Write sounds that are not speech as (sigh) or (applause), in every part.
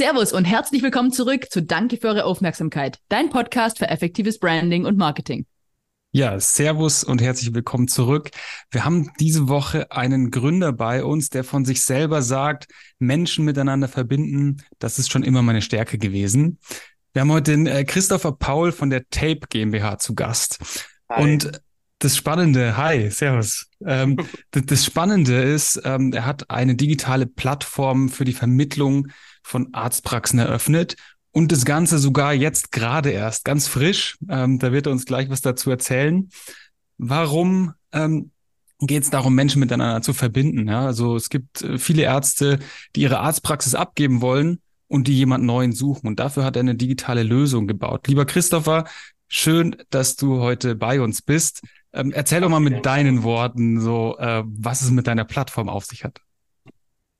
Servus und herzlich willkommen zurück zu Danke für eure Aufmerksamkeit, dein Podcast für effektives Branding und Marketing. Ja, Servus und herzlich willkommen zurück. Wir haben diese Woche einen Gründer bei uns, der von sich selber sagt, Menschen miteinander verbinden, das ist schon immer meine Stärke gewesen. Wir haben heute den äh, Christopher Paul von der Tape GmbH zu Gast. Hi. Und das Spannende, hi, Servus. Ähm, (laughs) das Spannende ist, ähm, er hat eine digitale Plattform für die Vermittlung von Arztpraxen eröffnet und das Ganze sogar jetzt gerade erst, ganz frisch. Ähm, da wird er uns gleich was dazu erzählen. Warum ähm, geht es darum, Menschen miteinander zu verbinden? Ja? Also es gibt äh, viele Ärzte, die ihre Arztpraxis abgeben wollen und die jemand Neuen suchen. Und dafür hat er eine digitale Lösung gebaut. Lieber Christopher, schön, dass du heute bei uns bist. Ähm, erzähl doch mal mit deinen Worten so, äh, was es mit deiner Plattform auf sich hat.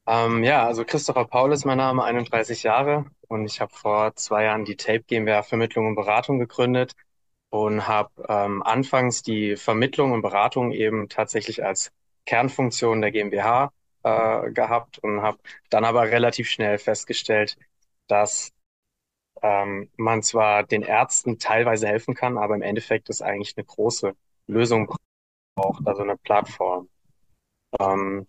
Ähm, ja, also Christopher Paul ist mein Name, 31 Jahre und ich habe vor zwei Jahren die Tape GmbH Vermittlung und Beratung gegründet und habe ähm, anfangs die Vermittlung und Beratung eben tatsächlich als Kernfunktion der GmbH äh, gehabt und habe dann aber relativ schnell festgestellt, dass ähm, man zwar den Ärzten teilweise helfen kann, aber im Endeffekt ist eigentlich eine große Lösung braucht, also eine Plattform. Ähm,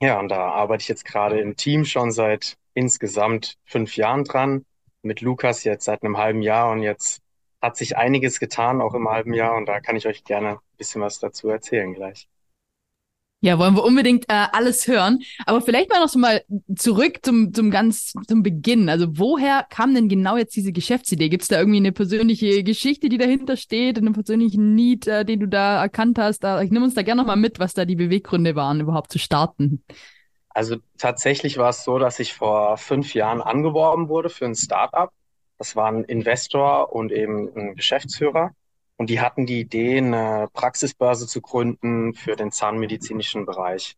ja, und da arbeite ich jetzt gerade im Team schon seit insgesamt fünf Jahren dran. Mit Lukas jetzt seit einem halben Jahr und jetzt hat sich einiges getan, auch im halben Jahr. Und da kann ich euch gerne ein bisschen was dazu erzählen gleich. Ja, wollen wir unbedingt äh, alles hören. Aber vielleicht mal noch so mal zurück zum, zum ganz zum Beginn. Also woher kam denn genau jetzt diese Geschäftsidee? Gibt es da irgendwie eine persönliche Geschichte, die dahinter steht, einen persönlichen Need, äh, den du da erkannt hast? Da, ich nehme uns da gerne noch mal mit, was da die Beweggründe waren, überhaupt zu starten. Also tatsächlich war es so, dass ich vor fünf Jahren angeworben wurde für ein Startup. Das war ein Investor und eben ein Geschäftsführer. Und die hatten die Idee, eine Praxisbörse zu gründen für den zahnmedizinischen Bereich.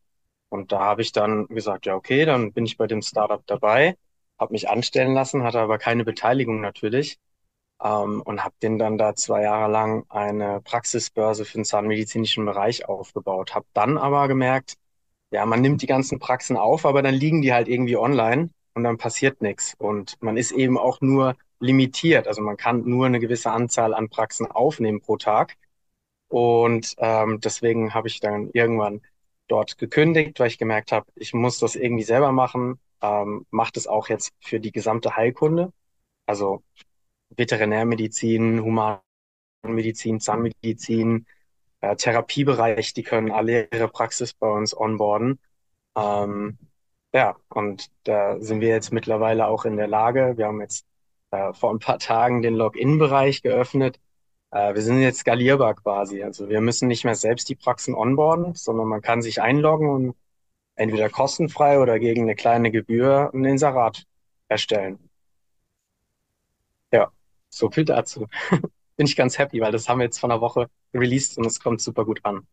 Und da habe ich dann gesagt, ja, okay, dann bin ich bei dem Startup dabei, habe mich anstellen lassen, hatte aber keine Beteiligung natürlich ähm, und habe den dann da zwei Jahre lang eine Praxisbörse für den zahnmedizinischen Bereich aufgebaut. Habe dann aber gemerkt, ja, man nimmt die ganzen Praxen auf, aber dann liegen die halt irgendwie online und dann passiert nichts. Und man ist eben auch nur limitiert. Also man kann nur eine gewisse Anzahl an Praxen aufnehmen pro Tag. Und ähm, deswegen habe ich dann irgendwann dort gekündigt, weil ich gemerkt habe, ich muss das irgendwie selber machen. Ähm, macht es auch jetzt für die gesamte Heilkunde, also Veterinärmedizin, Humanmedizin, Zahnmedizin, äh, Therapiebereich, die können alle ihre Praxis bei uns onboarden. Ähm, ja, und da sind wir jetzt mittlerweile auch in der Lage. Wir haben jetzt äh, vor ein paar Tagen den Login-Bereich geöffnet. Äh, wir sind jetzt skalierbar quasi. Also wir müssen nicht mehr selbst die Praxen onboarden, sondern man kann sich einloggen und entweder kostenfrei oder gegen eine kleine Gebühr ein Inserat erstellen. Ja, so viel dazu. (laughs) Bin ich ganz happy, weil das haben wir jetzt vor einer Woche released und es kommt super gut an.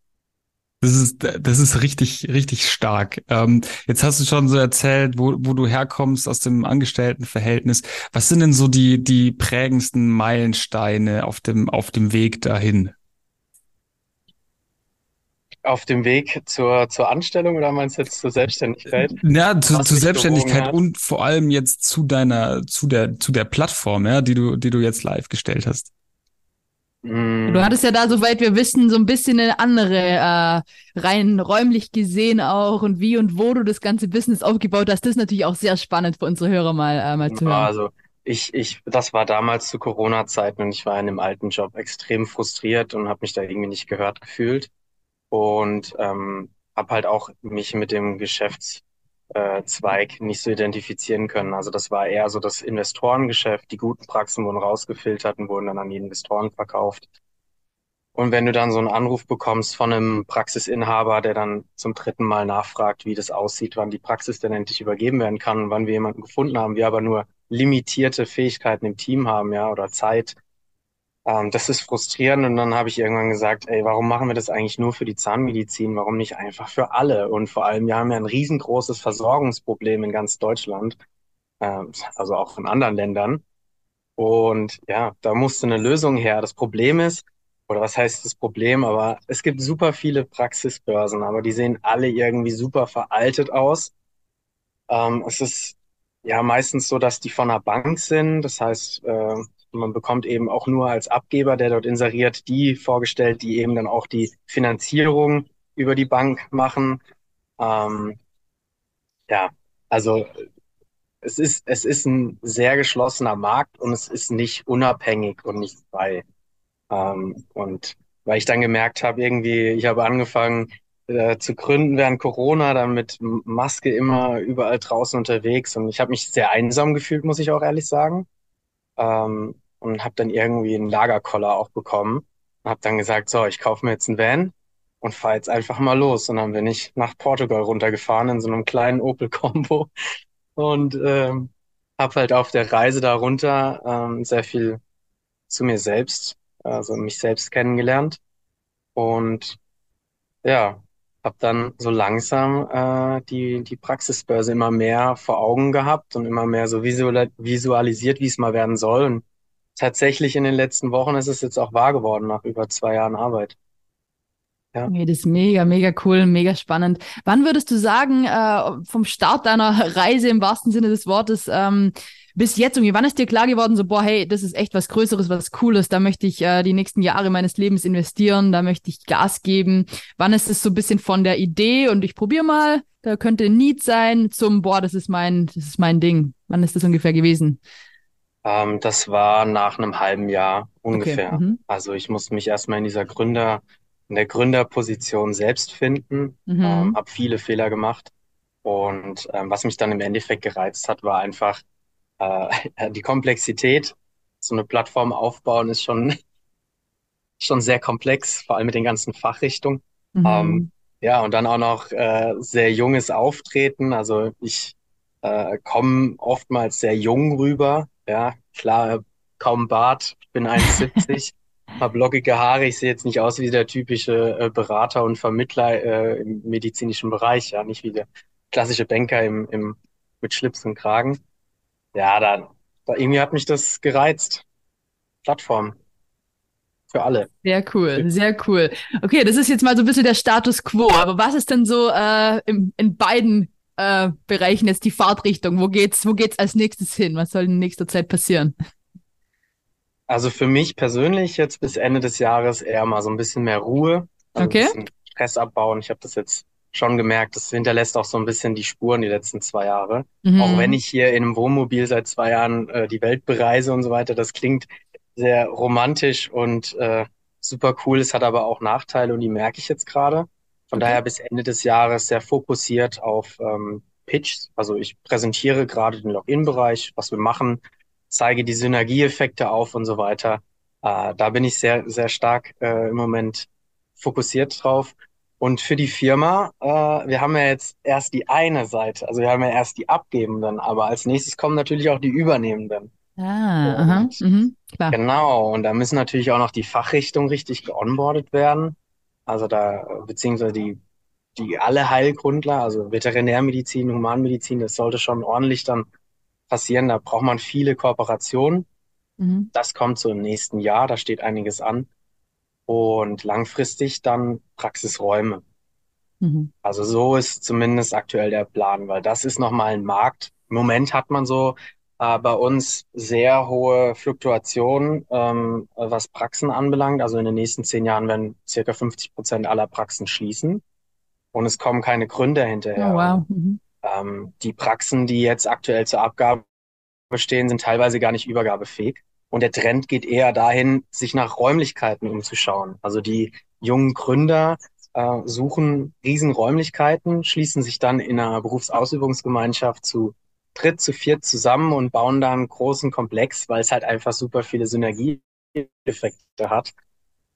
Das ist, das ist richtig, richtig stark. Ähm, jetzt hast du schon so erzählt, wo, wo du herkommst aus dem Angestelltenverhältnis. Was sind denn so die, die prägendsten Meilensteine auf dem, auf dem Weg dahin? Auf dem Weg zur, zur Anstellung oder meinst du jetzt zur Selbstständigkeit? Ja, zu, zur Selbstständigkeit und vor allem jetzt zu deiner, zu der, zu der Plattform, ja, die du, die du jetzt live gestellt hast. Mm. Du hattest ja da, soweit wir wissen, so ein bisschen eine andere, äh, rein räumlich gesehen auch und wie und wo du das ganze Business aufgebaut hast. Das ist natürlich auch sehr spannend für unsere Hörer mal, äh, mal zu hören. Also ich, ich, das war damals zu Corona-Zeiten und ich war in einem alten Job extrem frustriert und habe mich da irgendwie nicht gehört gefühlt und ähm, habe halt auch mich mit dem Geschäfts äh, Zweig nicht so identifizieren können. Also das war eher so das Investorengeschäft. Die guten Praxen wurden rausgefiltert und wurden dann an die Investoren verkauft. Und wenn du dann so einen Anruf bekommst von einem Praxisinhaber, der dann zum dritten Mal nachfragt, wie das aussieht, wann die Praxis denn endlich übergeben werden kann und wann wir jemanden gefunden haben, wir aber nur limitierte Fähigkeiten im Team haben, ja, oder Zeit, ähm, das ist frustrierend und dann habe ich irgendwann gesagt, ey, warum machen wir das eigentlich nur für die Zahnmedizin? Warum nicht einfach für alle? Und vor allem, wir haben ja ein riesengroßes Versorgungsproblem in ganz Deutschland, ähm, also auch in anderen Ländern. Und ja, da musste eine Lösung her. Das Problem ist, oder was heißt das Problem, aber es gibt super viele Praxisbörsen, aber die sehen alle irgendwie super veraltet aus. Ähm, es ist ja meistens so, dass die von einer Bank sind. Das heißt, äh, man bekommt eben auch nur als Abgeber, der dort inseriert, die vorgestellt, die eben dann auch die Finanzierung über die Bank machen. Ähm, ja, also es ist, es ist ein sehr geschlossener Markt und es ist nicht unabhängig und nicht frei. Ähm, und weil ich dann gemerkt habe, irgendwie, ich habe angefangen äh, zu gründen während Corona, dann mit Maske immer überall draußen unterwegs und ich habe mich sehr einsam gefühlt, muss ich auch ehrlich sagen. Ähm, und habe dann irgendwie einen Lagerkoller auch bekommen und habe dann gesagt, so, ich kaufe mir jetzt einen Van und fahre jetzt einfach mal los. Und dann bin ich nach Portugal runtergefahren in so einem kleinen Opel Combo (laughs) und ähm, habe halt auf der Reise darunter ähm, sehr viel zu mir selbst, also mich selbst kennengelernt und ja, habe dann so langsam äh, die die Praxisbörse immer mehr vor Augen gehabt und immer mehr so visual visualisiert, wie es mal werden soll. Und tatsächlich in den letzten Wochen ist es jetzt auch wahr geworden nach über zwei Jahren Arbeit. Ja. Nee, das ist mega, mega cool, mega spannend. Wann würdest du sagen, äh, vom Start deiner (laughs) Reise im wahrsten Sinne des Wortes ähm, bis jetzt irgendwie, wann ist dir klar geworden, so, boah, hey, das ist echt was Größeres, was Cooles, da möchte ich äh, die nächsten Jahre meines Lebens investieren, da möchte ich Gas geben. Wann ist es so ein bisschen von der Idee und ich probiere mal, da könnte ein Need sein, zum, boah, das ist mein, das ist mein Ding. Wann ist das ungefähr gewesen? Ähm, das war nach einem halben Jahr ungefähr. Okay. Mhm. Also ich musste mich erstmal in dieser Gründer in der Gründerposition selbst finden, mhm. ähm, habe viele Fehler gemacht. Und ähm, was mich dann im Endeffekt gereizt hat, war einfach äh, (laughs) die Komplexität. So eine Plattform aufbauen ist schon, (laughs) schon sehr komplex, vor allem mit den ganzen Fachrichtungen. Mhm. Ähm, ja, und dann auch noch äh, sehr junges Auftreten. Also ich äh, komme oftmals sehr jung rüber. Ja, klar, kaum Bart, ich bin 1,70. (laughs) habe lockige Haare. Ich sehe jetzt nicht aus wie der typische äh, Berater und Vermittler äh, im medizinischen Bereich, ja, nicht wie der klassische Banker im, im, mit Schlips und Kragen. Ja, da, da irgendwie hat mich das gereizt. Plattform. Für alle. Sehr cool, sehr cool. Okay, das ist jetzt mal so ein bisschen der Status quo. Aber was ist denn so äh, im, in beiden äh, Bereichen jetzt die Fahrtrichtung? Wo geht's, wo geht's als nächstes hin? Was soll in nächster Zeit passieren? Also für mich persönlich jetzt bis Ende des Jahres eher mal so ein bisschen mehr Ruhe, also okay. ein bisschen Stress abbauen. Ich habe das jetzt schon gemerkt, das hinterlässt auch so ein bisschen die Spuren die letzten zwei Jahre. Mhm. Auch wenn ich hier in einem Wohnmobil seit zwei Jahren äh, die Welt bereise und so weiter, das klingt sehr romantisch und äh, super cool. Es hat aber auch Nachteile und die merke ich jetzt gerade. Von okay. daher bis Ende des Jahres sehr fokussiert auf ähm, Pitch. Also ich präsentiere gerade den Login-Bereich, was wir machen, zeige die Synergieeffekte auf und so weiter. Äh, da bin ich sehr, sehr stark äh, im Moment fokussiert drauf. Und für die Firma, äh, wir haben ja jetzt erst die eine Seite, also wir haben ja erst die Abgebenden, aber als nächstes kommen natürlich auch die Übernehmenden. Ah, aha, mhm, klar. Genau, und da müssen natürlich auch noch die Fachrichtungen richtig geonboardet werden. Also da, beziehungsweise die, die alle Heilgrundler, also Veterinärmedizin, Humanmedizin, das sollte schon ordentlich dann passieren. Da braucht man viele Kooperationen. Mhm. Das kommt so im nächsten Jahr, da steht einiges an. Und langfristig dann Praxisräume. Mhm. Also so ist zumindest aktuell der Plan, weil das ist nochmal ein Markt. Im Moment hat man so äh, bei uns sehr hohe Fluktuationen, ähm, was Praxen anbelangt. Also in den nächsten zehn Jahren werden circa 50 Prozent aller Praxen schließen und es kommen keine Gründer hinterher. Oh, wow. Mhm. Ähm, die Praxen, die jetzt aktuell zur Abgabe stehen, sind teilweise gar nicht übergabefähig. Und der Trend geht eher dahin, sich nach Räumlichkeiten umzuschauen. Also die jungen Gründer äh, suchen Riesenräumlichkeiten, schließen sich dann in einer Berufsausübungsgemeinschaft zu dritt, zu viert zusammen und bauen da einen großen Komplex, weil es halt einfach super viele Synergieeffekte hat.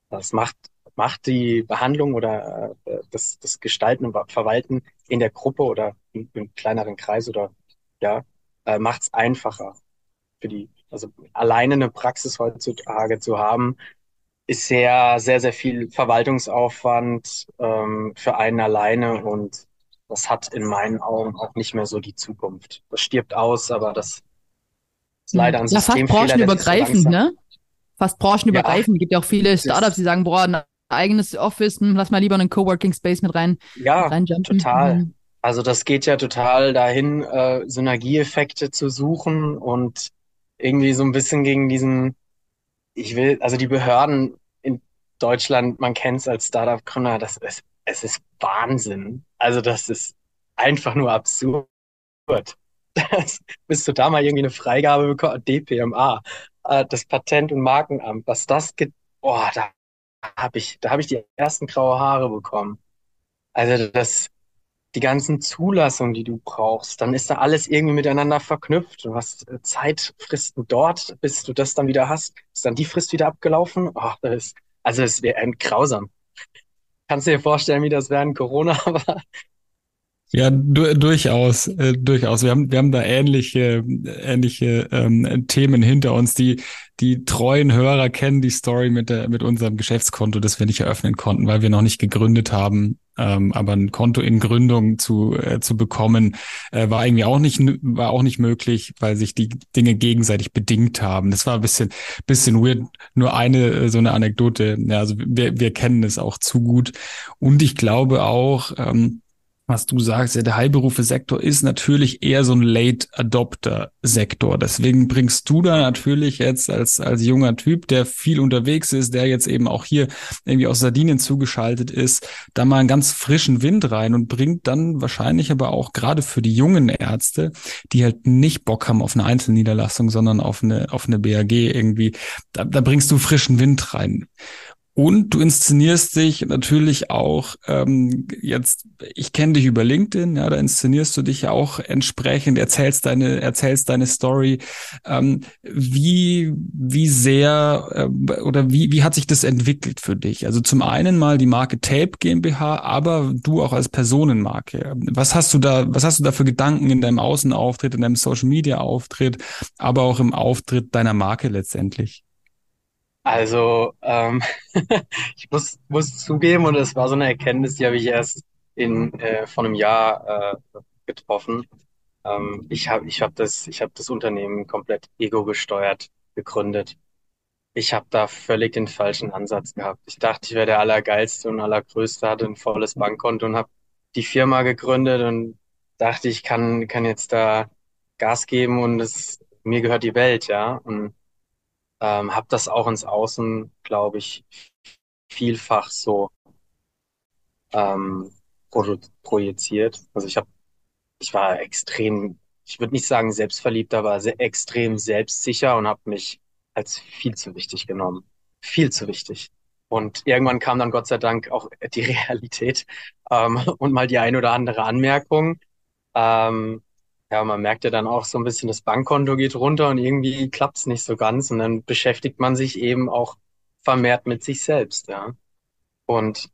Das macht macht die Behandlung oder äh, das, das Gestalten und Verwalten in der Gruppe oder im, im kleineren Kreis oder ja, äh, macht es einfacher für die. Also alleine eine Praxis heutzutage zu haben, ist sehr, sehr, sehr viel Verwaltungsaufwand ähm, für einen alleine und das hat in meinen Augen auch nicht mehr so die Zukunft. Das stirbt aus, aber das ist leider ein ja, Systemfehler. Fast branchenübergreifend, so ne? Fast branchenübergreifend. Ja. gibt ja auch viele Startups, die sagen, boah, eigenes Office, hm, lass mal lieber einen Coworking Space mit rein. Ja, reinjumpen. total. Mhm. Also das geht ja total dahin, äh, Synergieeffekte zu suchen und irgendwie so ein bisschen gegen diesen, ich will, also die Behörden in Deutschland, man kennt es als Startup-Gründer, das ist, es ist Wahnsinn. Also das ist einfach nur absurd. Das, bis du da mal irgendwie eine Freigabe bekommen, DPMA, äh, das Patent- und Markenamt, was das gibt, boah, da habe ich, da ich die ersten graue Haare bekommen. Also das, die ganzen Zulassungen, die du brauchst, dann ist da alles irgendwie miteinander verknüpft. Du hast äh, Zeitfristen dort, bis du das dann wieder hast. Ist dann die Frist wieder abgelaufen? Oh, das ist, also es wäre grausam. Kannst du dir vorstellen, wie das während Corona (laughs) war? Ja, du, durchaus, äh, durchaus. Wir haben, wir haben da ähnliche, ähnliche ähm, Themen hinter uns. Die, die treuen Hörer kennen die Story mit der, mit unserem Geschäftskonto, das wir nicht eröffnen konnten, weil wir noch nicht gegründet haben. Ähm, aber ein Konto in Gründung zu, äh, zu bekommen, äh, war irgendwie auch nicht, war auch nicht möglich, weil sich die Dinge gegenseitig bedingt haben. Das war ein bisschen, bisschen weird. Nur eine, äh, so eine Anekdote. Ja, also wir, wir kennen es auch zu gut. Und ich glaube auch, ähm, was du sagst, ja, der Heilberufe-Sektor ist natürlich eher so ein Late-Adopter-Sektor. Deswegen bringst du da natürlich jetzt als, als junger Typ, der viel unterwegs ist, der jetzt eben auch hier irgendwie aus Sardinien zugeschaltet ist, da mal einen ganz frischen Wind rein und bringt dann wahrscheinlich aber auch gerade für die jungen Ärzte, die halt nicht Bock haben auf eine Einzelniederlassung, sondern auf eine, auf eine BAG irgendwie, da, da bringst du frischen Wind rein. Und du inszenierst dich natürlich auch ähm, jetzt, ich kenne dich über LinkedIn, ja, da inszenierst du dich ja auch entsprechend, erzählst deine, erzählst deine Story. Ähm, wie, wie sehr äh, oder wie, wie hat sich das entwickelt für dich? Also zum einen mal die Marke Tape GmbH, aber du auch als Personenmarke. Was hast du da, was hast du da für Gedanken in deinem Außenauftritt, in deinem Social Media Auftritt, aber auch im Auftritt deiner Marke letztendlich? Also, ähm, (laughs) ich muss, muss zugeben, und es war so eine Erkenntnis, die habe ich erst in, äh, vor einem Jahr äh, getroffen. Ähm, ich habe ich hab das, ich hab das Unternehmen komplett ego-gesteuert gegründet. Ich habe da völlig den falschen Ansatz gehabt. Ich dachte, ich wäre der Allergeilste und Allergrößte, hatte ein volles Bankkonto und habe die Firma gegründet und dachte, ich kann, kann jetzt da Gas geben und es, mir gehört die Welt, ja. Und ähm, habe das auch ins Außen, glaube ich, vielfach so ähm, pro projiziert. Also ich habe, ich war extrem, ich würde nicht sagen selbstverliebt, aber sehr, extrem selbstsicher und habe mich als viel zu wichtig genommen. Viel zu wichtig. Und irgendwann kam dann Gott sei Dank auch die (laughs) Realität ähm, und mal die ein oder andere Anmerkung. Ähm, ja, man merkt ja dann auch so ein bisschen, das Bankkonto geht runter und irgendwie klappt es nicht so ganz. Und dann beschäftigt man sich eben auch vermehrt mit sich selbst, ja. Und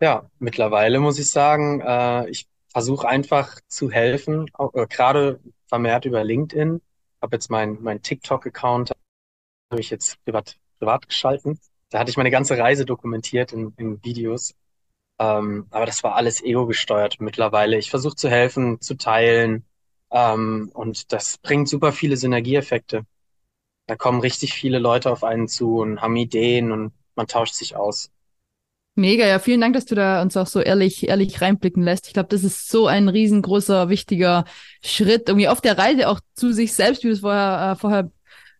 ja, mittlerweile muss ich sagen, äh, ich versuche einfach zu helfen, äh, gerade vermehrt über LinkedIn. Habe jetzt mein, mein TikTok-Account, habe ich jetzt privat, privat geschalten. Da hatte ich meine ganze Reise dokumentiert in, in Videos. Ähm, aber das war alles ego-gesteuert mittlerweile. Ich versuche zu helfen, zu teilen. Ähm, und das bringt super viele Synergieeffekte. Da kommen richtig viele Leute auf einen zu und haben Ideen und man tauscht sich aus. Mega, ja, vielen Dank, dass du da uns auch so ehrlich, ehrlich reinblicken lässt. Ich glaube, das ist so ein riesengroßer, wichtiger Schritt, irgendwie auf der Reise auch zu sich selbst, wie du es vorher, äh, vorher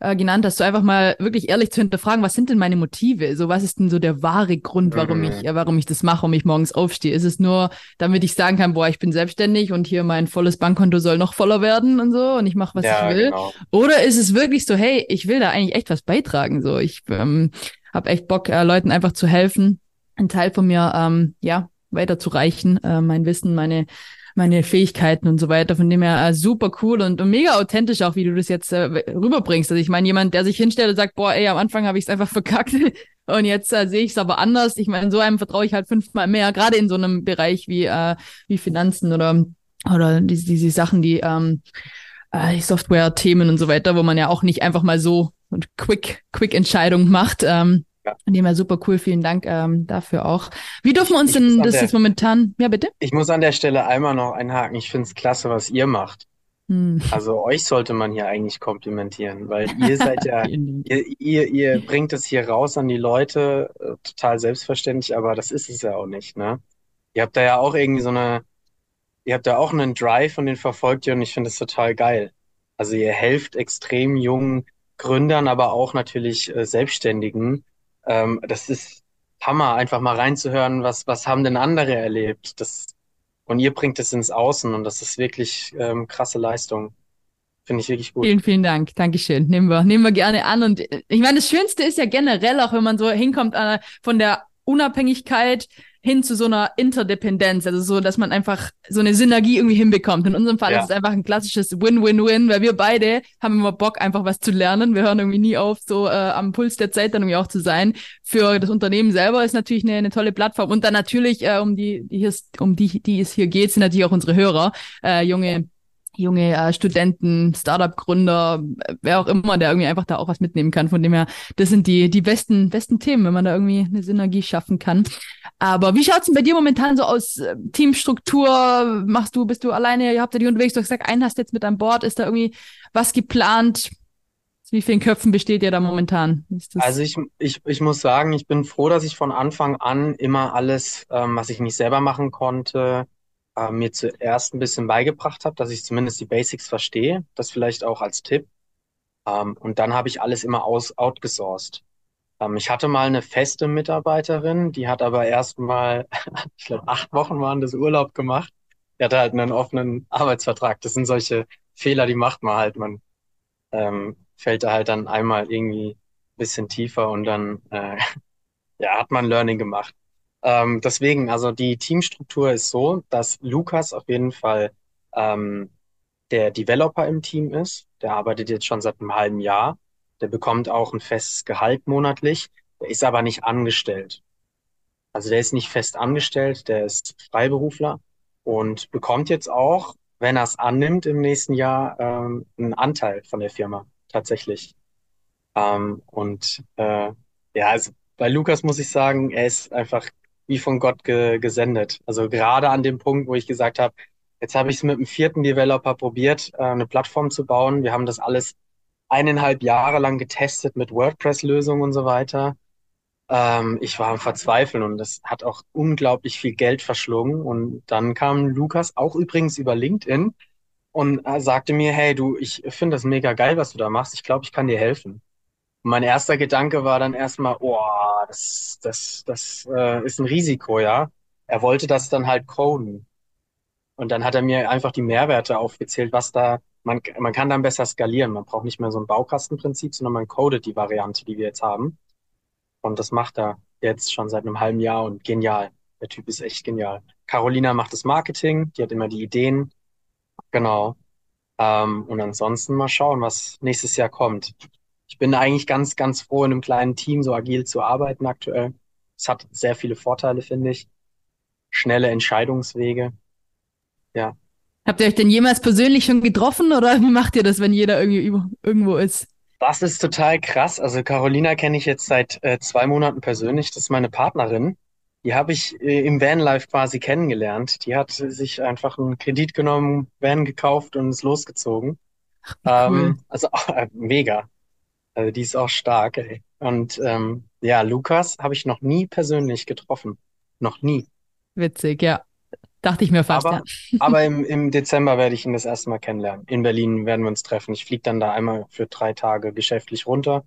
äh, genannt hast, so einfach mal wirklich ehrlich zu hinterfragen, was sind denn meine Motive? So, was ist denn so der wahre Grund, warum mhm. ich, äh, warum ich das mache, warum ich morgens aufstehe? Ist es nur, damit ich sagen kann, boah, ich bin selbstständig und hier mein volles Bankkonto soll noch voller werden und so und ich mache, was ja, ich will? Genau. Oder ist es wirklich so, hey, ich will da eigentlich echt was beitragen? So, ich ähm, habe echt Bock, äh, Leuten einfach zu helfen, einen Teil von mir, ähm, ja, weiterzureichen, äh, mein Wissen, meine meine Fähigkeiten und so weiter. Von dem her äh, super cool und, und, mega authentisch auch, wie du das jetzt äh, rüberbringst. Also ich meine, jemand, der sich hinstellt und sagt, boah, ey, am Anfang habe ich es einfach (laughs) verkackt und jetzt äh, sehe ich es aber anders. Ich meine, so einem vertraue ich halt fünfmal mehr, gerade in so einem Bereich wie, äh, wie Finanzen oder, oder diese, diese Sachen, die ähm, äh, Software-Themen und so weiter, wo man ja auch nicht einfach mal so und quick, quick Entscheidung macht. Ähm, ja. Von dem her super cool. Vielen Dank ähm, dafür auch. Wie dürfen wir uns ich denn das der, jetzt momentan? Ja, bitte? Ich muss an der Stelle einmal noch einhaken. Ich finde es klasse, was ihr macht. Hm. Also euch sollte man hier eigentlich komplimentieren, weil (laughs) ihr seid ja, ihr, ihr, ihr bringt es hier raus an die Leute, äh, total selbstverständlich, aber das ist es ja auch nicht, ne? Ihr habt da ja auch irgendwie so eine, ihr habt da auch einen Drive und den verfolgt ihr und ich finde es total geil. Also ihr helft extrem jungen Gründern, aber auch natürlich äh, Selbstständigen. Ähm, das ist Hammer, einfach mal reinzuhören, was, was haben denn andere erlebt. Das, und ihr bringt es ins Außen und das ist wirklich ähm, krasse Leistung. Finde ich wirklich gut. Vielen, vielen Dank. Dankeschön. Nehmen wir, nehmen wir gerne an. Und äh, ich meine, das Schönste ist ja generell, auch wenn man so hinkommt äh, von der Unabhängigkeit hin zu so einer Interdependenz, also so, dass man einfach so eine Synergie irgendwie hinbekommt. In unserem Fall ja. ist es einfach ein klassisches Win-Win-Win, weil wir beide haben immer Bock, einfach was zu lernen. Wir hören irgendwie nie auf, so äh, am Puls der Zeit dann irgendwie auch zu sein. Für das Unternehmen selber ist natürlich eine, eine tolle Plattform. Und dann natürlich, äh, um die, die hier, um die, die es hier geht, sind natürlich auch unsere Hörer, äh, junge junge äh, Studenten, Startup-Gründer, wer auch immer, der irgendwie einfach da auch was mitnehmen kann. Von dem her, das sind die, die besten, besten Themen, wenn man da irgendwie eine Synergie schaffen kann. Aber wie schaut's denn bei dir momentan so aus? Äh, Teamstruktur, machst du, bist du alleine, ihr habt ja die unterwegs, du hast gesagt, einen hast jetzt mit an Bord, ist da irgendwie was geplant? Wie vielen Köpfen besteht ihr da momentan? Also ich, ich, ich muss sagen, ich bin froh, dass ich von Anfang an immer alles, ähm, was ich nicht selber machen konnte, äh, mir zuerst ein bisschen beigebracht habe, dass ich zumindest die Basics verstehe. Das vielleicht auch als Tipp. Ähm, und dann habe ich alles immer aus outgesourced. Ähm, ich hatte mal eine feste Mitarbeiterin, die hat aber erst mal, (laughs) ich glaube, acht Wochen waren das Urlaub gemacht. Die hatte halt einen offenen Arbeitsvertrag. Das sind solche Fehler, die macht man halt. Man ähm, fällt da halt dann einmal irgendwie ein bisschen tiefer und dann äh, (laughs) ja, hat man Learning gemacht. Ähm, deswegen, also die Teamstruktur ist so, dass Lukas auf jeden Fall ähm, der Developer im Team ist. Der arbeitet jetzt schon seit einem halben Jahr. Der bekommt auch ein festes Gehalt monatlich. Der ist aber nicht angestellt. Also der ist nicht fest angestellt, der ist Freiberufler und bekommt jetzt auch, wenn er es annimmt, im nächsten Jahr ähm, einen Anteil von der Firma tatsächlich. Ähm, und äh, ja, also bei Lukas muss ich sagen, er ist einfach wie von Gott ge gesendet. Also gerade an dem Punkt, wo ich gesagt habe, jetzt habe ich es mit einem vierten Developer probiert, äh, eine Plattform zu bauen. Wir haben das alles eineinhalb Jahre lang getestet mit WordPress-Lösungen und so weiter. Ähm, ich war am Verzweifeln und das hat auch unglaublich viel Geld verschlungen. Und dann kam Lukas, auch übrigens über LinkedIn, und äh, sagte mir, hey, du, ich finde das mega geil, was du da machst. Ich glaube, ich kann dir helfen mein erster Gedanke war dann erstmal, oh, das, das, das äh, ist ein Risiko, ja. Er wollte das dann halt coden. Und dann hat er mir einfach die Mehrwerte aufgezählt, was da, man, man kann dann besser skalieren. Man braucht nicht mehr so ein Baukastenprinzip, sondern man codet die Variante, die wir jetzt haben. Und das macht er jetzt schon seit einem halben Jahr und genial. Der Typ ist echt genial. Carolina macht das Marketing, die hat immer die Ideen. Genau. Ähm, und ansonsten mal schauen, was nächstes Jahr kommt ich bin eigentlich ganz, ganz froh, in einem kleinen Team so agil zu arbeiten aktuell. Es hat sehr viele Vorteile, finde ich. Schnelle Entscheidungswege. Ja. Habt ihr euch denn jemals persönlich schon getroffen oder (laughs) wie macht ihr das, wenn jeder irgendwie irgendwo ist? Das ist total krass. Also Carolina kenne ich jetzt seit äh, zwei Monaten persönlich. Das ist meine Partnerin. Die habe ich äh, im Vanlife quasi kennengelernt. Die hat sich einfach einen Kredit genommen, Van gekauft und ist losgezogen. Ach, cool. ähm, also äh, (laughs) mega. Also die ist auch stark, ey. Und ähm, ja, Lukas habe ich noch nie persönlich getroffen. Noch nie. Witzig, ja. Dachte ich mir fast. Aber, ja. aber im, (laughs) im Dezember werde ich ihn das erste Mal kennenlernen. In Berlin werden wir uns treffen. Ich fliege dann da einmal für drei Tage geschäftlich runter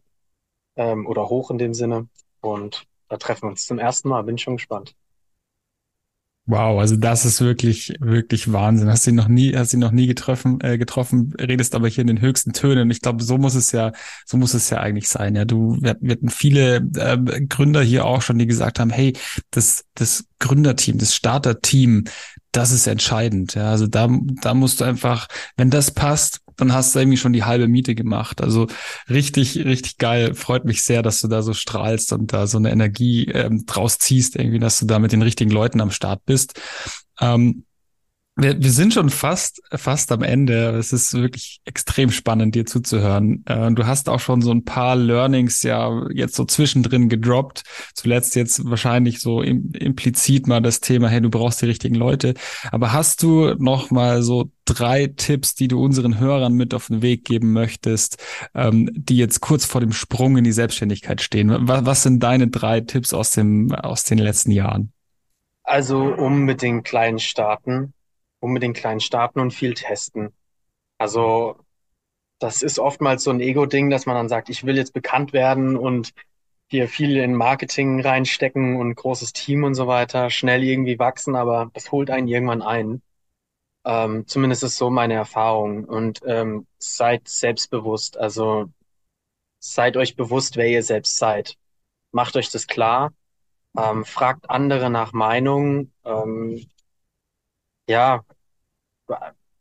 ähm, oder hoch in dem Sinne. Und da treffen wir uns zum ersten Mal. Bin schon gespannt. Wow, also das ist wirklich, wirklich Wahnsinn. Hast du ihn noch nie, hast ihn noch nie getroffen, äh, getroffen, redest aber hier in den höchsten Tönen. Ich glaube, so muss es ja, so muss es ja eigentlich sein. Ja, du, wir, wir hatten viele äh, Gründer hier auch schon, die gesagt haben, hey, das, das Gründerteam, das Starterteam, das ist entscheidend. Ja, also da, da musst du einfach, wenn das passt, dann hast du irgendwie schon die halbe Miete gemacht. Also richtig, richtig geil. Freut mich sehr, dass du da so strahlst und da so eine Energie ähm, draus ziehst, irgendwie, dass du da mit den richtigen Leuten am Start bist. Ähm, wir, wir sind schon fast, fast am Ende. Es ist wirklich extrem spannend, dir zuzuhören. Äh, du hast auch schon so ein paar Learnings ja jetzt so zwischendrin gedroppt. Zuletzt jetzt wahrscheinlich so im, implizit mal das Thema, hey, du brauchst die richtigen Leute. Aber hast du noch mal so drei Tipps, die du unseren Hörern mit auf den Weg geben möchtest, ähm, die jetzt kurz vor dem Sprung in die Selbstständigkeit stehen? Was, was sind deine drei Tipps aus dem, aus den letzten Jahren? Also unbedingt kleinen starten unbedingt klein starten und viel testen. Also das ist oftmals so ein Ego-Ding, dass man dann sagt, ich will jetzt bekannt werden und hier viel in Marketing reinstecken und großes Team und so weiter, schnell irgendwie wachsen, aber das holt einen irgendwann ein. Ähm, zumindest ist so meine Erfahrung. Und ähm, seid selbstbewusst, also seid euch bewusst, wer ihr selbst seid. Macht euch das klar. Ähm, fragt andere nach Meinung. Ähm, ja,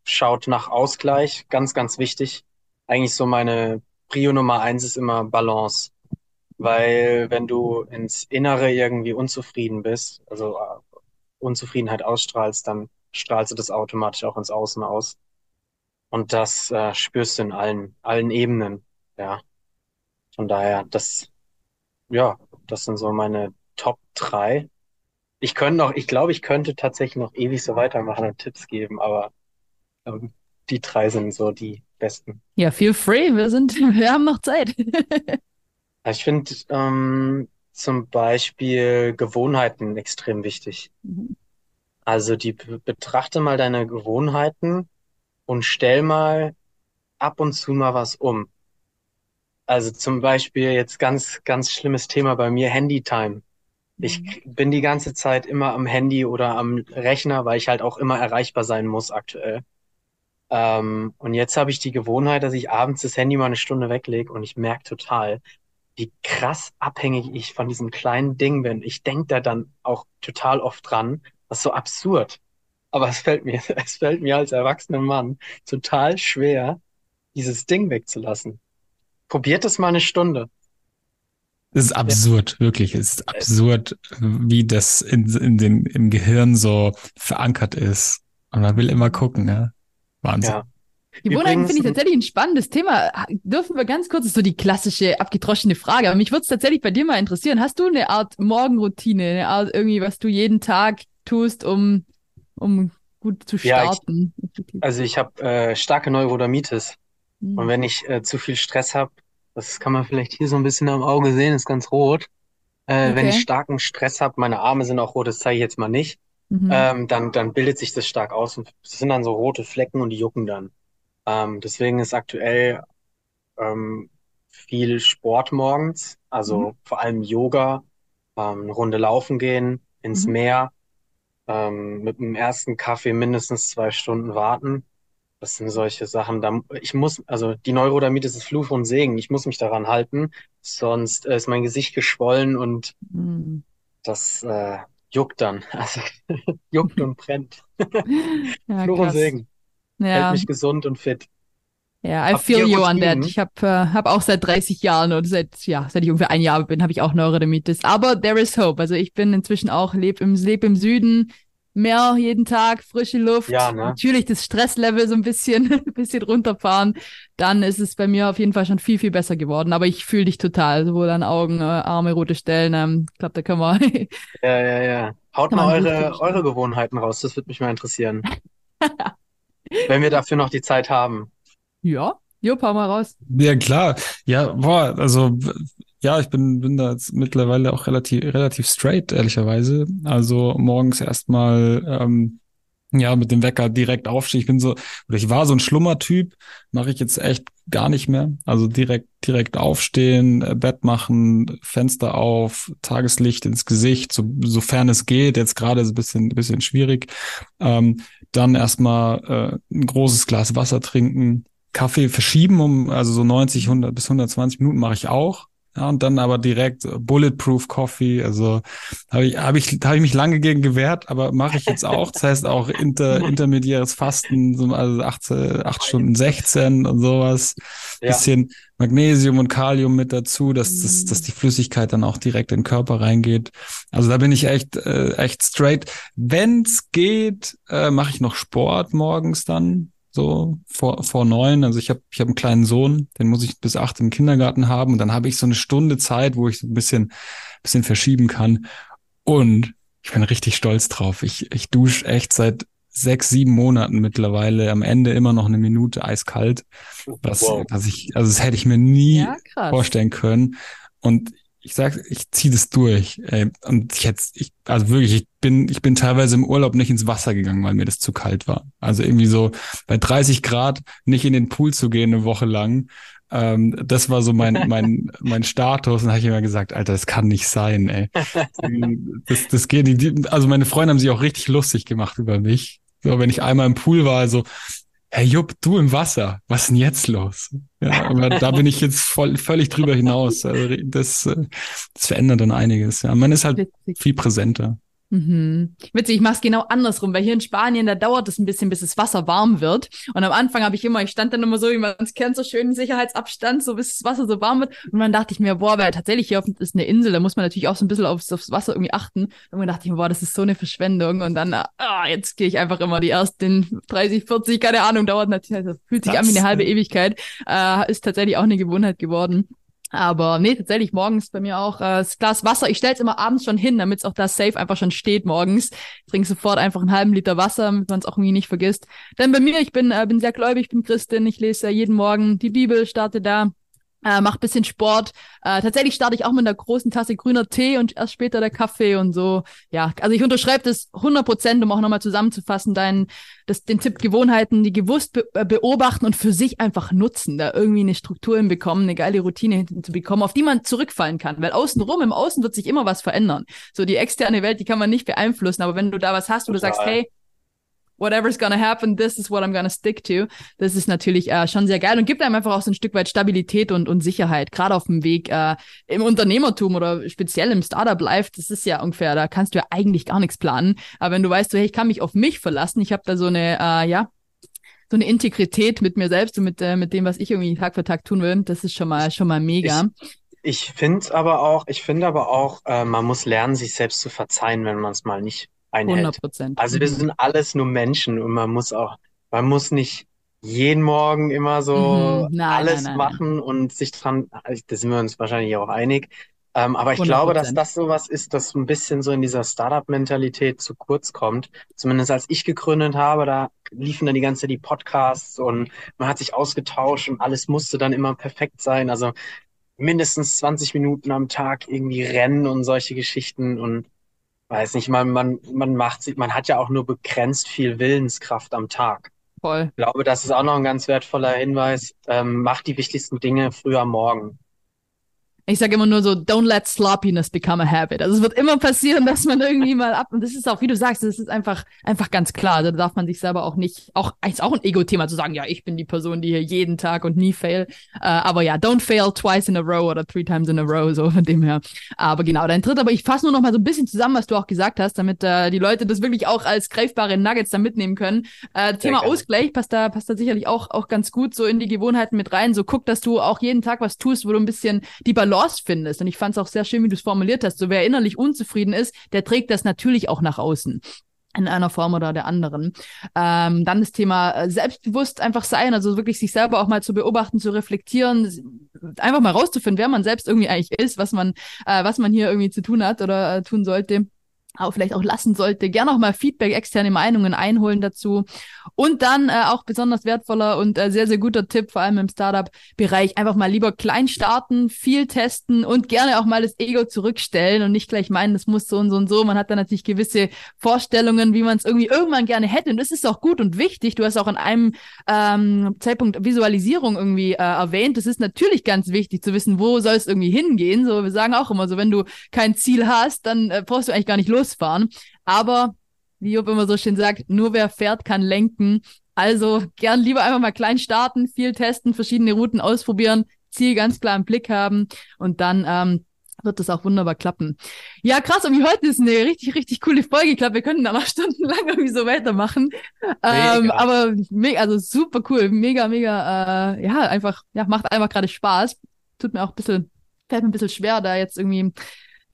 schaut nach Ausgleich, ganz, ganz wichtig. Eigentlich so meine Prio Nummer eins ist immer Balance. Weil wenn du ins Innere irgendwie unzufrieden bist, also äh, Unzufriedenheit ausstrahlst, dann strahlst du das automatisch auch ins Außen aus. Und das äh, spürst du in allen, allen Ebenen, ja. Von daher, das, ja, das sind so meine Top drei. Ich könnte noch, ich glaube, ich könnte tatsächlich noch ewig so weitermachen und Tipps geben, aber ähm, die drei sind so die besten. Ja, feel free, wir sind, (laughs) wir haben noch Zeit. Ich finde ähm, zum Beispiel Gewohnheiten extrem wichtig. Mhm. Also die betrachte mal deine Gewohnheiten und stell mal ab und zu mal was um. Also zum Beispiel jetzt ganz, ganz schlimmes Thema bei mir, Handytime. Ich Mhm. bin die ganze Zeit immer am Handy oder am Rechner, weil ich halt auch immer erreichbar sein muss aktuell. Ähm, und jetzt habe ich die Gewohnheit, dass ich abends das Handy mal eine Stunde weglege und ich merke total, wie krass abhängig ich von diesem kleinen Ding bin. Ich denke da dann auch total oft dran. Das ist so absurd. Aber es fällt mir, (laughs) es fällt mir als erwachsener Mann total schwer, dieses Ding wegzulassen. Probiert es mal eine Stunde. Es ist Ja, absurd, wirklich. Es ist äh, absurd, wie das in, in den, im Gehirn so verankert ist. Und man will immer gucken, ja. Wahnsinn. ja. Gewohnheiten finde ich tatsächlich ein spannendes Thema. Dürfen wir ganz kurz, das ist so die klassische, abgedroschene Frage, aber mich würde es tatsächlich bei dir mal interessieren. Hast du eine Art Morgenroutine, eine Art irgendwie, was du jeden Tag tust, um, um gut zu ja, ich, starten? Also ich habe äh, starke Neurodermitis. Und Hm. wenn ich äh, zu viel Stress habe, das kann man vielleicht hier so ein bisschen am Auge sehen, ist ganz rot. Äh, wenn ich Okay. starken Stress habe, meine Arme sind auch rot, das zeige ich jetzt mal nicht, Mhm. ähm, dann, dann bildet sich das stark aus und es sind dann so rote Flecken und die jucken dann. Ähm, deswegen ist aktuell ähm, viel Sport morgens, Mhm. also vor allem Yoga, ähm, eine Runde laufen gehen, ins Mhm. Meer, ähm, mit dem ersten Kaffee mindestens zwei Stunden warten. Das sind solche Sachen, da, ich muss, also die Neurodermitis ist Fluch und Segen. Ich muss mich daran halten, sonst äh, ist mein Gesicht geschwollen und Hm. das äh, juckt dann. (laughs) Also juckt und brennt. (laughs) Ja, Fluch und krass. Segen. Hält Ja, mich gesund und fit. ja, I Habt feel you on that. Ich habe äh, hab auch seit 30 Jahren oder seit, ja, seit ich ungefähr ein Jahr bin, habe ich auch Neurodermitis. Aber there is hope. Also ich bin inzwischen auch, lebe im, leb im Süden, Meer jeden Tag, frische Luft. Ja, ne? Natürlich das Stresslevel so ein bisschen, (laughs) ein bisschen runterfahren. Dann ist es bei mir auf jeden Fall schon viel, viel besser geworden. Aber ich fühle dich total, sowohl an Augen, äh, Arme, rote Stellen. Ähm, ich glaube, da können wir, (laughs) Ja, ja, ja. Haut mal eure, eure. Gewohnheiten raus, das würde mich mal interessieren. (laughs) Wenn wir dafür noch die Zeit haben. Ja, jo, hau mal raus. Ja, klar. Ja, boah, also ja, ich bin, bin da jetzt mittlerweile auch relativ, relativ straight, ehrlicherweise. Also morgens erstmal ähm, ja, mit dem Wecker direkt aufstehen. Ich bin so, oder ich war so ein Schlummertyp, mache ich jetzt echt gar nicht mehr. Also direkt, direkt aufstehen, äh, Bett machen, Fenster auf, Tageslicht ins Gesicht, so, sofern es geht. Jetzt gerade ist ein bisschen, ein bisschen schwierig. Ähm, dann erstmal äh, ein großes Glas Wasser trinken, Kaffee verschieben um, also so 90, 100 bis 120 Minuten mache ich auch. Ja, und dann aber direkt äh, Bulletproof Coffee. Also habe ich, habe ich, habe ich mich lange gegen gewehrt, aber mache ich jetzt auch. Das heißt auch inter, (laughs) intermediäres Fasten, so also acht, äh, acht Stunden 16 und sowas. Ja, Bisschen Magnesium und Kalium mit dazu, dass, dass, dass Mhm. die Flüssigkeit dann auch direkt in den Körper reingeht. Also da bin ich echt, äh, echt straight. Wenn's geht, äh, mache ich noch Sport morgens dann. So vor, vor neun. Also ich habe ich hab einen kleinen Sohn, den muss ich bis acht im Kindergarten haben. Und dann habe ich so eine Stunde Zeit, wo ich so ein bisschen, bisschen verschieben kann. Und ich bin richtig stolz drauf. Ich, ich dusche echt seit sechs, sieben Monaten mittlerweile am Ende immer noch eine Minute eiskalt. Was, wow. was ich, also das hätte ich mir nie Ja, vorstellen können. Und ich sag, ich ziehe das durch. Ey. Und ich jetzt, ich, also wirklich, ich bin, ich bin teilweise im Urlaub nicht ins Wasser gegangen, weil mir das zu kalt war. Also irgendwie so bei 30 Grad nicht in den Pool zu gehen eine Woche lang. Ähm, das war so mein, (laughs) mein, mein Status. Und habe ich immer gesagt, Alter, das kann nicht sein, ey. Das, das geht nicht. Also meine Freunde haben sich auch richtig lustig gemacht über mich. So, wenn ich einmal im Pool war, also Herr Jupp, du im Wasser, was ist denn jetzt los? Ja, aber da bin ich jetzt voll, völlig drüber hinaus. Also das, äh, das verändert dann einiges. Ja, man ist halt Witzig. viel präsenter. Mhm. Witzig, ich mache es genau andersrum, weil hier in Spanien, da dauert es ein bisschen, bis das Wasser warm wird. Und am Anfang habe ich immer, ich stand dann immer so, wie man es kennt, so schön Sicherheitsabstand, so bis das Wasser so warm wird. Und dann dachte ich mir, boah, weil tatsächlich hier auf, ist eine Insel, da muss man natürlich auch so ein bisschen aufs, aufs Wasser irgendwie achten. Und dann dachte ich mir, boah, das ist so eine Verschwendung. Und dann, ah, jetzt gehe ich einfach immer die ersten 30, 40, keine Ahnung, dauert natürlich, also fühlt sich das, an wie eine halbe Ewigkeit. Äh, ist tatsächlich auch eine Gewohnheit geworden. Aber nee, tatsächlich morgens bei mir auch äh, das Glas Wasser. Ich stelle es immer abends schon hin, damit es auch da safe einfach schon steht morgens. Ich trinke sofort einfach einen halben Liter Wasser, damit man es auch irgendwie nicht vergisst. Denn bei mir, ich bin, äh, bin sehr gläubig, bin Christin. Ich lese äh, jeden Morgen die Bibel, starte da äh, mach bisschen Sport. Äh, tatsächlich starte ich auch mit einer großen Tasse grüner Tee und erst später der Kaffee und so. Ja, also ich unterschreibe das 100 Prozent, um auch nochmal zusammenzufassen, deinen, das, den Tipp Gewohnheiten, die gewusst be äh, beobachten und für sich einfach nutzen, da irgendwie eine Struktur hinbekommen, eine geile Routine zu bekommen, auf die man zurückfallen kann. Weil außenrum, im Außen wird sich immer was verändern. So die externe Welt, die kann man nicht beeinflussen, aber wenn du da was hast, wo du sagst, hey, whatever's gonna happen, this is what I'm gonna stick to. Das ist natürlich äh, schon sehr geil und gibt einem einfach auch so ein Stück weit Stabilität und, und Sicherheit, gerade auf dem Weg äh, im Unternehmertum oder speziell im Startup-Life. Das ist ja ungefähr, da kannst du ja eigentlich gar nichts planen. Aber wenn du weißt, so, hey, ich kann mich auf mich verlassen, ich habe da so eine, äh, ja, so eine Integrität mit mir selbst und mit, äh, mit dem, was ich irgendwie Tag für Tag tun will, das ist schon mal, schon mal mega. Ich ich finde aber auch, ich finde aber auch, äh, man muss lernen, sich selbst zu verzeihen, wenn man es mal nicht einhält. 100 Prozent. Also wir sind alles nur Menschen und man muss auch, man muss nicht jeden Morgen immer so mhm. nein, alles nein, nein, machen und sich dran, also da sind wir uns wahrscheinlich auch einig. Ähm, aber ich 100%. glaube, dass das sowas ist, das ein bisschen so in dieser Startup-Mentalität zu kurz kommt. Zumindest als ich gegründet habe, da liefen dann die ganze Zeit die Podcasts und man hat sich ausgetauscht und alles musste dann immer perfekt sein. Also mindestens 20 Minuten am Tag irgendwie rennen und solche Geschichten und weiß nicht, man, man, man macht sich, man hat ja auch nur begrenzt viel Willenskraft am Tag. Voll. Ich glaube, das ist auch noch ein ganz wertvoller Hinweis. Ähm, macht die wichtigsten Dinge früh am Morgen. Ich sage immer nur so, don't let sloppiness become a habit. Also es wird immer passieren, dass man irgendwie mal ab und das ist auch, wie du sagst, das ist einfach einfach ganz klar. Also da darf man sich selber auch nicht, auch ist auch ein Ego-Thema zu sagen, ja, ich bin die Person, die hier jeden Tag und nie fail. Äh, aber ja, don't fail twice in a row oder three times in a row, so von dem her. Aber genau, dein dritt. Aber ich fasse nur noch mal so ein bisschen zusammen, was du auch gesagt hast, damit äh, die Leute das wirklich auch als greifbare Nuggets da mitnehmen können. Äh, Thema. Ausgleich passt da passt da sicherlich auch auch ganz gut so in die Gewohnheiten mit rein. So guck, dass du auch jeden Tag was tust, wo du ein bisschen die Balance Balance findest. Und ich fand es auch sehr schön, wie du es formuliert hast. So wer innerlich unzufrieden ist, der trägt das natürlich auch nach außen in einer Form oder der anderen. Ähm, dann das Thema äh, selbstbewusst einfach sein, also wirklich sich selber auch mal zu beobachten, zu reflektieren, einfach mal rauszufinden, wer man selbst irgendwie eigentlich ist, was man, äh, was man hier irgendwie zu tun hat oder äh, tun sollte aber vielleicht auch lassen sollte. Gerne auch mal Feedback, externe Meinungen einholen dazu. Und dann äh, auch besonders wertvoller und äh, sehr, sehr guter Tipp, vor allem im Startup-Bereich, einfach mal lieber klein starten, viel testen und gerne auch mal das Ego zurückstellen und nicht gleich meinen, das muss so und so und so. Man hat da natürlich gewisse Vorstellungen, wie man es irgendwie irgendwann gerne hätte. Und das ist auch gut und wichtig. Du hast auch an einem ähm, Zeitpunkt Visualisierung irgendwie äh, erwähnt. Das ist natürlich ganz wichtig zu wissen, wo soll es irgendwie hingehen. So, wir sagen auch immer so, wenn du kein Ziel hast, dann äh, brauchst du eigentlich gar nicht los fahren. Aber, wie Job immer so schön sagt, nur wer fährt, kann lenken. Also gern lieber einfach mal klein starten, viel testen, verschiedene Routen ausprobieren, Ziel ganz klar im Blick haben und dann ähm, wird das auch wunderbar klappen. Ja, krass, und wie heute ist eine richtig, richtig coole Folge. Ich glaube, wir könnten da noch (laughs) stundenlang irgendwie so weitermachen. Ähm, aber mega, also super cool, mega, mega, äh, ja, einfach, ja, macht einfach gerade Spaß. Tut mir auch ein bisschen, fällt mir ein bisschen schwer, da jetzt irgendwie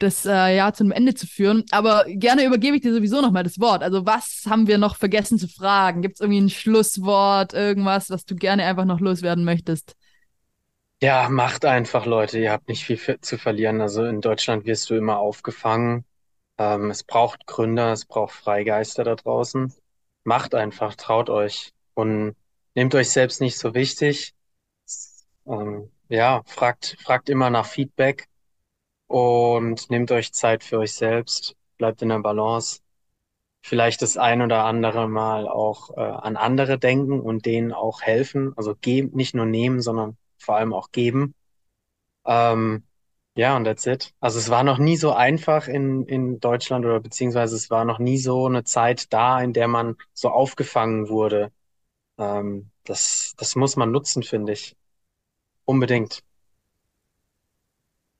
das äh, Jahr zum Ende zu führen. Aber gerne übergebe ich dir sowieso nochmal das Wort. Also was haben wir noch vergessen zu fragen? Gibt es irgendwie ein Schlusswort, irgendwas, was du gerne einfach noch loswerden möchtest? Ja, macht einfach, Leute. Ihr habt nicht viel zu verlieren. Also in Deutschland wirst du immer aufgefangen. Ähm, es braucht Gründer, es braucht Freigeister da draußen. Macht einfach, traut euch und nehmt euch selbst nicht so wichtig. Ähm, ja, fragt, fragt immer nach Feedback und nehmt euch Zeit für euch selbst, bleibt in der Balance. Vielleicht das ein oder andere Mal auch äh, an andere denken und denen auch helfen. Also geben, nicht nur nehmen, sondern vor allem auch geben. Ähm, ja, und that's it. Also es war noch nie so einfach in, in Deutschland oder beziehungsweise es war noch nie so eine Zeit da, in der man so aufgefangen wurde. Ähm, das, das muss man nutzen, finde ich. Unbedingt.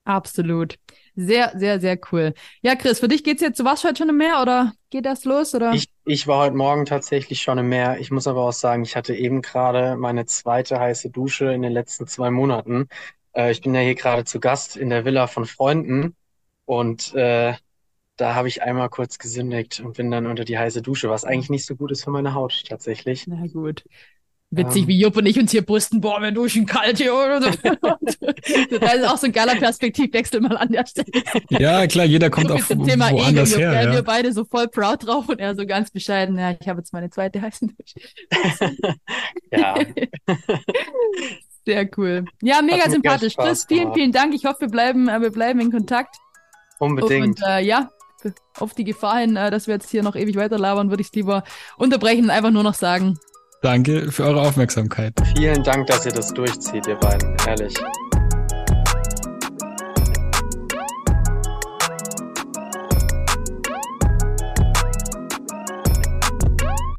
Absolut. Sehr, sehr, sehr cool. Ja, Chris, für dich geht's jetzt, du warst heute schon im Meer oder geht das los? Oder? Ich, ich war heute Morgen tatsächlich schon im Meer. Ich muss aber auch sagen, ich hatte eben gerade meine zweite heiße Dusche in den letzten zwei Monaten. Äh, ich bin ja hier gerade zu Gast in der Villa von Freunden und äh, da habe ich einmal kurz gesündigt und bin dann unter die heiße Dusche, was eigentlich nicht so gut ist für meine Haut tatsächlich. Na gut. Witzig, ähm, wie Jupp und ich uns hier brüsten, boah, wir duschen kalt hier oder so. (laughs) das ist auch so ein geiler Perspektivwechsel mal an der Stelle. Ja, klar, jeder kommt auf zum Thema Ego, her. Ja. Wir beide so voll proud drauf und er so ganz bescheiden, ja, ich habe jetzt meine zweite heißen Dusche. (laughs) ja. (laughs) Sehr cool. Ja, mega sympathisch. Chris, vielen, vielen Dank. Ich hoffe, wir bleiben, äh, wir bleiben in Kontakt. Unbedingt. Und äh, ja, auf die Gefahr hin, äh, dass wir jetzt hier noch ewig weiterlabern, würde ich es lieber unterbrechen und einfach nur noch sagen. Danke für eure Aufmerksamkeit. Vielen Dank, dass ihr das durchzieht, ihr beiden. Ehrlich.